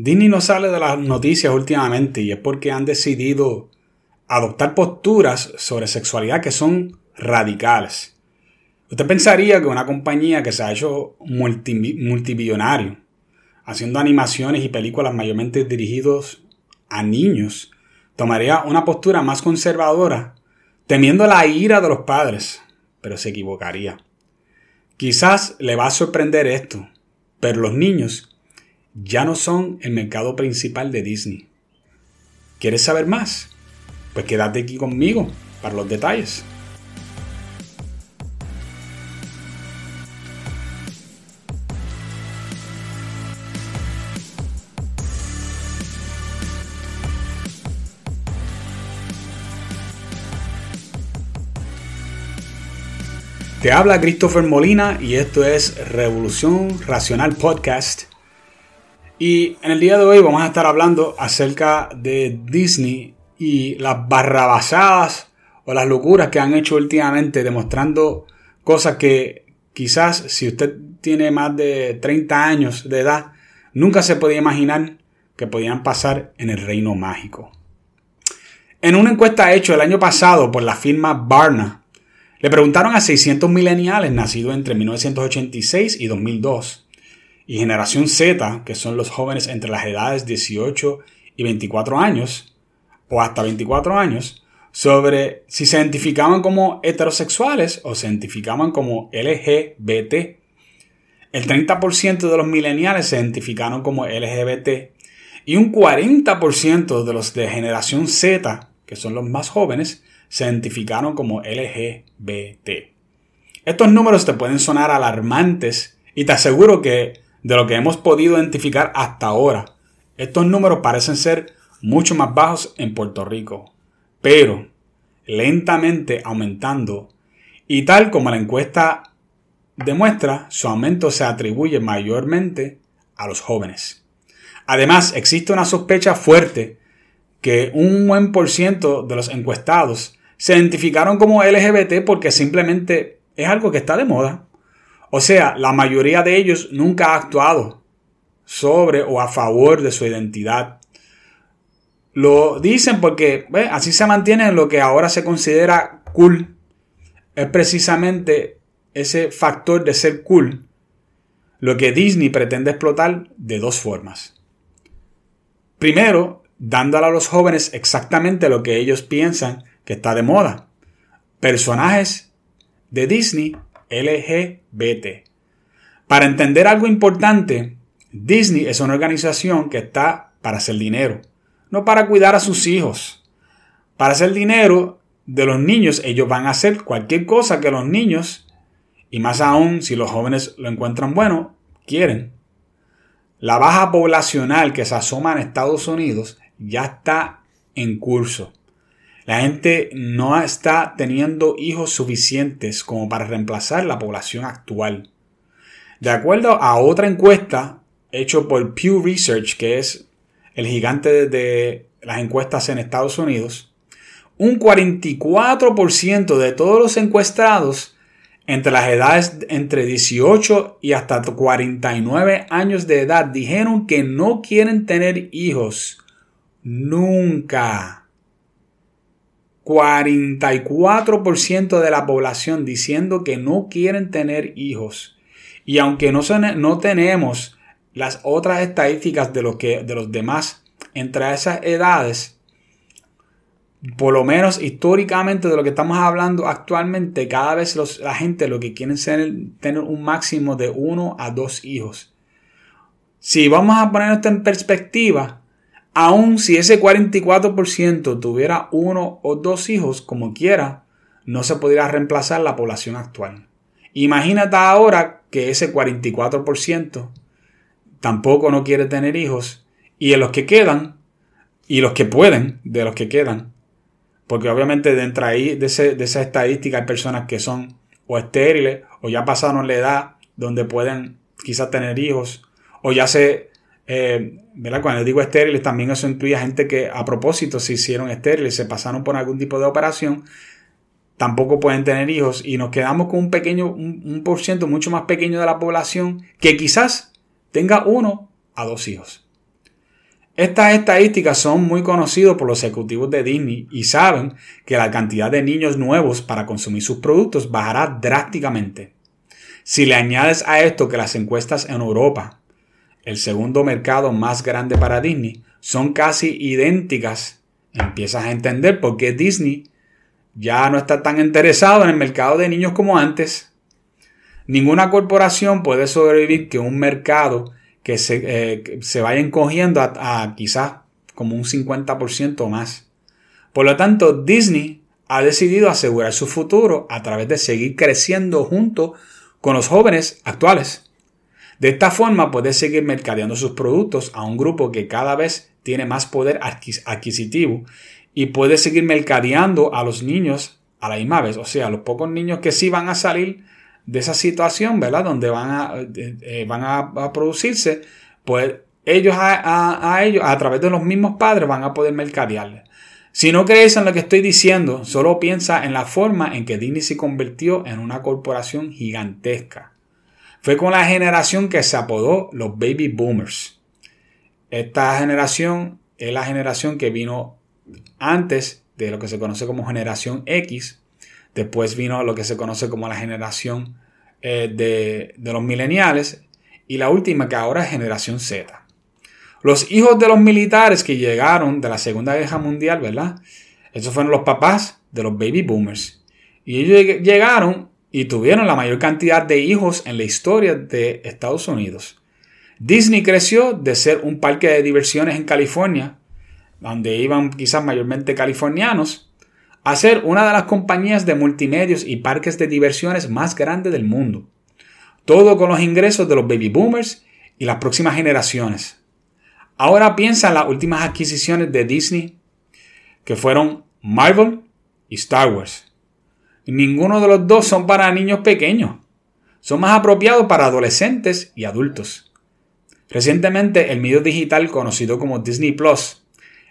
Disney no sale de las noticias últimamente y es porque han decidido adoptar posturas sobre sexualidad que son radicales. Usted pensaría que una compañía que se ha hecho multibillonario, haciendo animaciones y películas mayormente dirigidos a niños, tomaría una postura más conservadora, temiendo la ira de los padres, pero se equivocaría. Quizás le va a sorprender esto, pero los niños ya no son el mercado principal de Disney. ¿Quieres saber más? Pues quédate aquí conmigo para los detalles. Te habla Christopher Molina y esto es Revolución Racional Podcast. Y en el día de hoy vamos a estar hablando acerca de Disney y las barrabasadas o las locuras que han hecho últimamente demostrando cosas que quizás si usted tiene más de 30 años de edad nunca se podía imaginar que podían pasar en el reino mágico. En una encuesta hecha el año pasado por la firma Barna, le preguntaron a 600 millennials nacidos entre 1986 y 2002 y generación Z, que son los jóvenes entre las edades 18 y 24 años, o hasta 24 años, sobre si se identificaban como heterosexuales o se identificaban como LGBT. El 30% de los millennials se identificaron como LGBT y un 40% de los de generación Z, que son los más jóvenes, se identificaron como LGBT. Estos números te pueden sonar alarmantes y te aseguro que de lo que hemos podido identificar hasta ahora, estos números parecen ser mucho más bajos en Puerto Rico, pero lentamente aumentando y tal como la encuesta demuestra, su aumento se atribuye mayormente a los jóvenes. Además, existe una sospecha fuerte que un buen por ciento de los encuestados se identificaron como LGBT porque simplemente es algo que está de moda. O sea, la mayoría de ellos nunca ha actuado sobre o a favor de su identidad. Lo dicen porque así se mantiene lo que ahora se considera cool. Es precisamente ese factor de ser cool lo que Disney pretende explotar de dos formas. Primero, dándole a los jóvenes exactamente lo que ellos piensan que está de moda. Personajes de Disney LGBT. Para entender algo importante, Disney es una organización que está para hacer dinero, no para cuidar a sus hijos. Para hacer dinero de los niños, ellos van a hacer cualquier cosa que los niños, y más aún si los jóvenes lo encuentran bueno, quieren. La baja poblacional que se asoma en Estados Unidos ya está en curso. La gente no está teniendo hijos suficientes como para reemplazar la población actual. De acuerdo a otra encuesta hecho por Pew Research, que es el gigante de las encuestas en Estados Unidos, un 44% de todos los encuestados entre las edades entre 18 y hasta 49 años de edad dijeron que no quieren tener hijos. Nunca. 44% de la población diciendo que no quieren tener hijos. Y aunque no, no tenemos las otras estadísticas de, lo que, de los demás entre esas edades, por lo menos históricamente de lo que estamos hablando actualmente, cada vez la gente lo que quiere es tener un máximo de uno a dos hijos. Si vamos a poner esto en perspectiva, Aun si ese 44% tuviera uno o dos hijos como quiera, no se podría reemplazar la población actual. Imagínate ahora que ese 44% tampoco no quiere tener hijos y en los que quedan, y los que pueden, de los que quedan, porque obviamente dentro de, de esa estadística hay personas que son o estériles o ya pasaron la edad donde pueden quizás tener hijos o ya se eh, Cuando digo estériles, también eso incluye a gente que a propósito se hicieron estériles, se pasaron por algún tipo de operación, tampoco pueden tener hijos y nos quedamos con un pequeño, un, por ciento mucho más pequeño de la población que quizás tenga uno a dos hijos. Estas estadísticas son muy conocidas por los ejecutivos de Disney y saben que la cantidad de niños nuevos para consumir sus productos bajará drásticamente. Si le añades a esto que las encuestas en Europa, el segundo mercado más grande para Disney, son casi idénticas, empiezas a entender por qué Disney ya no está tan interesado en el mercado de niños como antes. Ninguna corporación puede sobrevivir que un mercado que se, eh, se vaya encogiendo a, quizás como un 50% o más. Por lo tanto, Disney ha decidido asegurar su futuro a través de seguir creciendo junto con los jóvenes actuales. De esta forma puede seguir mercadeando sus productos a un grupo que cada vez tiene más poder adquisitivo y puede seguir mercadeando a los niños a la misma vez. O sea, los pocos niños que sí van a salir de esa situación, ¿verdad? Donde van a, eh, van a, producirse, pues ellos a, ellos, a través de los mismos padres, van a poder mercadearle. Si no crees en lo que estoy diciendo, solo piensa en la forma en que Disney se convirtió en una corporación gigantesca. Fue con la generación que se apodó los baby boomers. Esta generación es la generación que vino antes de lo que se conoce como generación X, Después vino lo que se conoce como la generación eh, de, los mileniales. Y la última que ahora es generación Z. Los hijos de los militares que llegaron de la Segunda Guerra Mundial, ¿verdad? Esos fueron los papás de los baby boomers. Y ellos llegaron y tuvieron la mayor cantidad de hijos en la historia de Estados Unidos. Disney creció de ser un parque de diversiones en California, donde iban quizás mayormente californianos, a ser una de las compañías de multimedios y parques de diversiones más grandes del mundo. Todo con los ingresos de los baby boomers y las próximas generaciones. Ahora piensa en las últimas adquisiciones de Disney, que fueron Marvel y Star Wars. Ninguno de los dos son para niños pequeños. Son más apropiados para adolescentes y adultos. Recientemente, el medio digital conocido como Disney Plus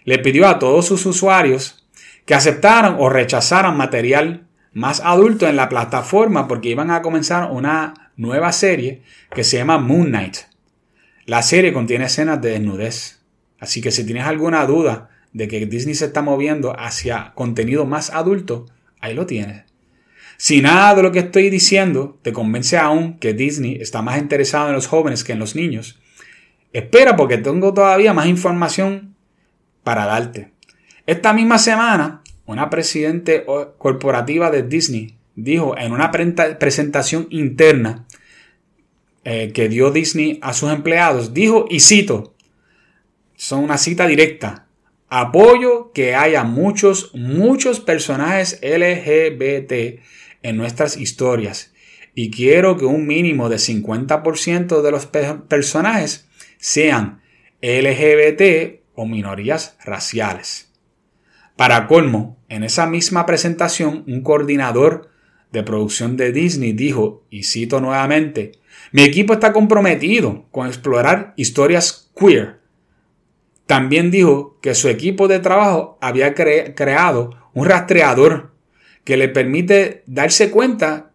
le pidió a todos sus usuarios que aceptaron o rechazaran material más adulto en la plataforma porque iban a comenzar una nueva serie que se llama Moon Knight. La serie contiene escenas de desnudez. Así que si tienes alguna duda de que Disney se está moviendo hacia contenido más adulto, ahí lo tienes. Si nada de lo que estoy diciendo te convence aún que Disney está más interesado en los jóvenes que en los niños, espera porque tengo todavía más información para darte. Esta misma semana, una presidente corporativa de Disney dijo en una presentación interna eh, que dio Disney a sus empleados, dijo, y cito, son una cita directa, apoyo que haya muchos, muchos personajes LGBT en nuestras historias y quiero que un mínimo de 50% de los personajes sean LGBT o minorías raciales. Para colmo, en esa misma presentación, un coordinador de producción de Disney dijo, y cito nuevamente, mi equipo está comprometido con explorar historias queer. También dijo que su equipo de trabajo había creado un rastreador que le permite darse cuenta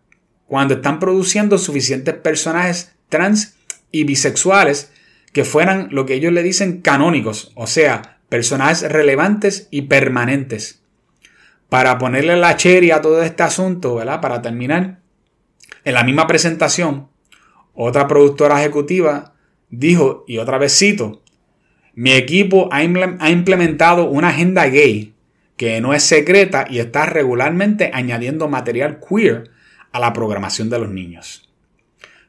cuando están produciendo suficientes personajes trans y bisexuales que fueran lo que ellos le dicen canónicos, o sea, personajes relevantes y permanentes. Para ponerle la cherry a todo este asunto, ¿verdad? Para terminar, en la misma presentación, otra productora ejecutiva dijo, y otra vez cito, mi equipo ha implementado una agenda gay que no es secreta y está regularmente añadiendo material queer a la programación de los niños.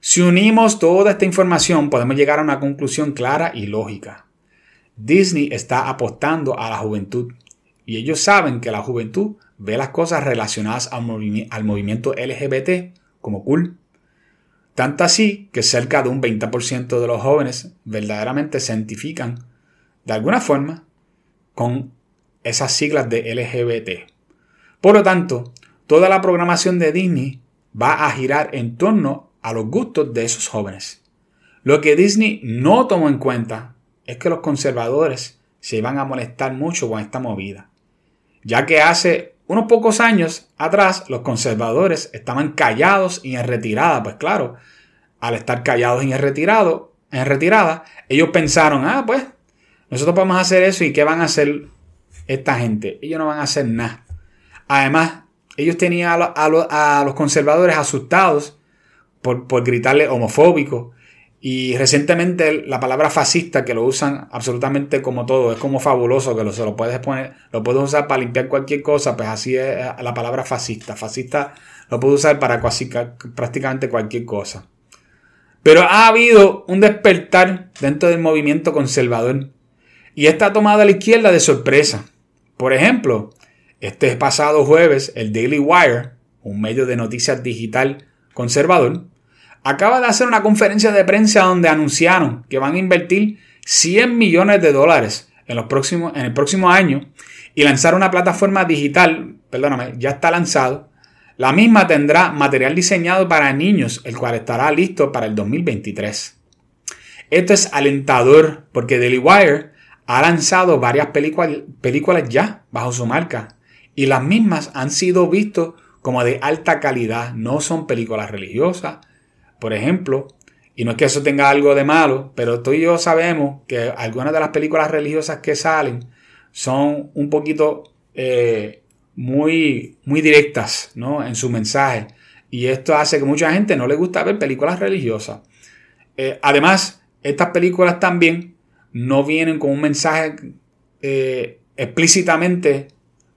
Si unimos toda esta información podemos llegar a una conclusión clara y lógica. Disney está apostando a la juventud y ellos saben que la juventud ve las cosas relacionadas al, movimiento LGBT como cool. Tanto así que cerca de un 20% de los jóvenes verdaderamente se identifican de alguna forma con esas siglas de LGBT. Por lo tanto, toda la programación de Disney va a girar en torno a los gustos de esos jóvenes. Lo que Disney no tomó en cuenta es que los conservadores se iban a molestar mucho con esta movida, ya que hace unos pocos años atrás los conservadores estaban callados y en retirada, pues claro, al estar callados y en, retirado, en retirada, ellos pensaron, ah, pues Nosotros podemos hacer eso y ¿qué van a hacer esta gente? Ellos no van a hacer nada. Además, ellos tenían a, los conservadores asustados por, por gritarle homofóbico. Y recientemente la palabra fascista, que lo usan absolutamente como todo, es como fabuloso, que lo, se lo puedes poner, lo puedes usar para limpiar cualquier cosa, pues así es eh, la palabra fascista. Fascista lo puedes usar para prácticamente cualquier cosa. Pero ha habido un despertar dentro del movimiento conservador. Y está tomado a la izquierda de sorpresa. Por ejemplo, este pasado jueves, el Daily Wire, un medio de noticias digital conservador, acaba de hacer una conferencia de prensa donde anunciaron que van a invertir 100 millones de dólares en, los próximos, en el próximo año y lanzar una plataforma digital, perdóname, ya está lanzado. La misma tendrá material diseñado para niños, el cual estará listo para el 2023. Esto es alentador porque Daily Wire ha lanzado varias películas ya bajo su marca y las mismas han sido vistas como de alta calidad, no son películas religiosas, por ejemplo, y no es que eso tenga algo de malo, pero tú y yo sabemos que algunas de las películas religiosas que salen son un poquito eh, muy, muy directas ¿no? en su mensaje. Y esto hace que mucha gente no le gusta ver películas religiosas. Eh, además, estas películas también no vienen con un mensaje eh, explícitamente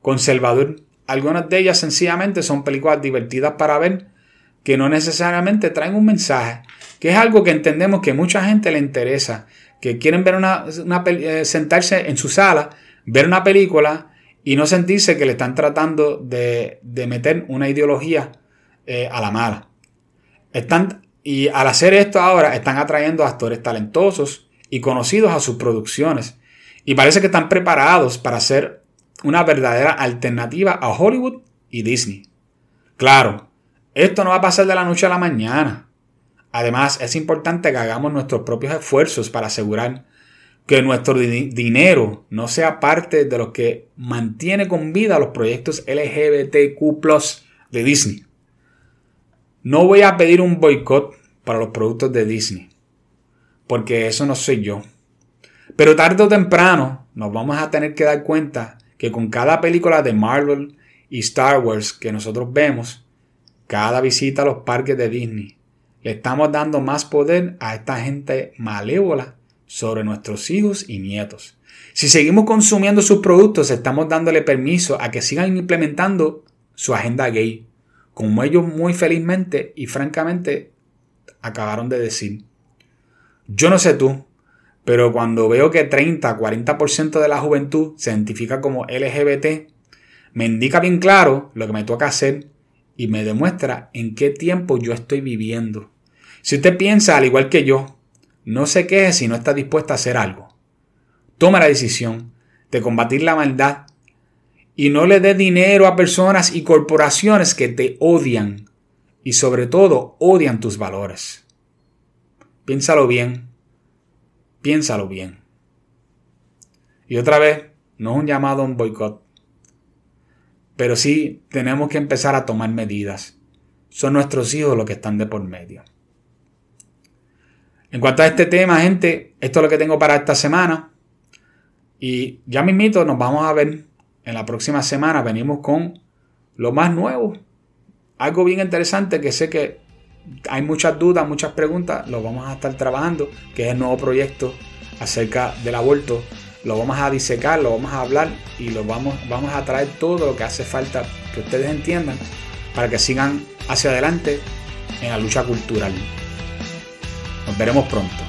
conservador. Algunas de ellas sencillamente son películas divertidas para ver que no necesariamente traen un mensaje, que es algo que entendemos que mucha gente le interesa, que quieren ver una, eh, sentarse en su sala, ver una película y no sentirse que le están tratando de, meter una ideología eh, a la mala. Están, y al hacer esto ahora están atrayendo a actores talentosos y conocidos a sus producciones. Y parece que están preparados para hacer una verdadera alternativa a Hollywood y Disney. Claro, esto no va a pasar de la noche a la mañana. Además, es importante que hagamos nuestros propios esfuerzos para asegurar que nuestro dinero no sea parte de lo que mantiene con vida los proyectos LGBTQ de Disney. No voy a pedir un boicot para los productos de Disney, porque eso no soy yo. Pero tarde o temprano nos vamos a tener que dar cuenta que con cada película de Marvel y Star Wars que nosotros vemos, cada visita a los parques de Disney, le estamos dando más poder a esta gente malévola sobre nuestros hijos y nietos. Si seguimos consumiendo sus productos, estamos dándole permiso a que sigan implementando su agenda gay, como ellos muy felizmente y francamente acabaron de decir. Yo no sé tú, pero cuando veo que 30-40% de la juventud se identifica como LGBT, me indica bien claro lo que me toca hacer y me demuestra en qué tiempo yo estoy viviendo. Si usted piensa al igual que yo, no se queje si no está dispuesta a hacer algo. Toma la decisión de combatir la maldad y no le dé dinero a personas y corporaciones que te odian y sobre todo odian tus valores. Piénsalo bien Piénsalo bien. Y otra vez, no es un llamado a un boicot. Pero sí tenemos que empezar a tomar medidas. Son nuestros hijos los que están de por medio. En cuanto a este tema, gente, esto es lo que tengo para esta semana. Y ya mismito nos vamos a ver en la próxima semana. Venimos con lo más nuevo. Algo bien interesante que sé que hay muchas dudas, muchas preguntas, lo vamos a estar trabajando, que es el nuevo proyecto acerca del aborto. Lo vamos a disecar, lo vamos a hablar y lo vamos, vamos a traer todo lo que hace falta que ustedes entiendan para que sigan hacia adelante en la lucha cultural. Nos veremos pronto.